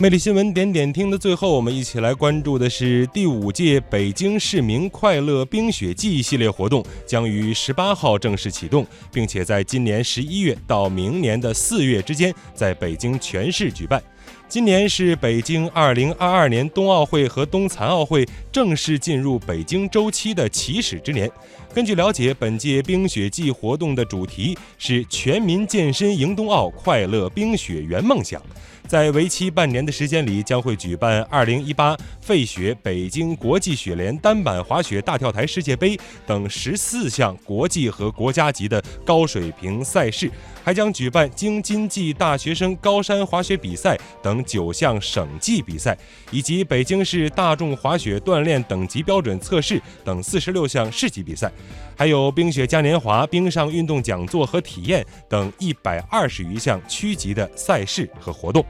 魅力新闻点点听的最后，我们一起来关注的是第五届北京市民快乐冰雪季系列活动将于十八号正式启动，并且在今年十一月到明年的四月之间，在北京全市举办。今年是北京二零二二年冬奥会和冬残奥会正式进入北京周期的起始之年。根据了解，本届冰雪季活动的主题是“全民健身迎冬奥，快乐冰雪圆梦想”。在为期半年的时间里，将会举办2018费雪北京国际雪联单板滑雪大跳台世界杯等十四项国际和国家级的高水平赛事，还将举办京津冀大学生高山滑雪比赛等九项省际比赛，以及北京市大众滑雪锻炼等级标准测试等四十六项市级比赛，还有冰雪嘉年华、冰上运动讲座和体验等一百二十余项区级的赛事和活动。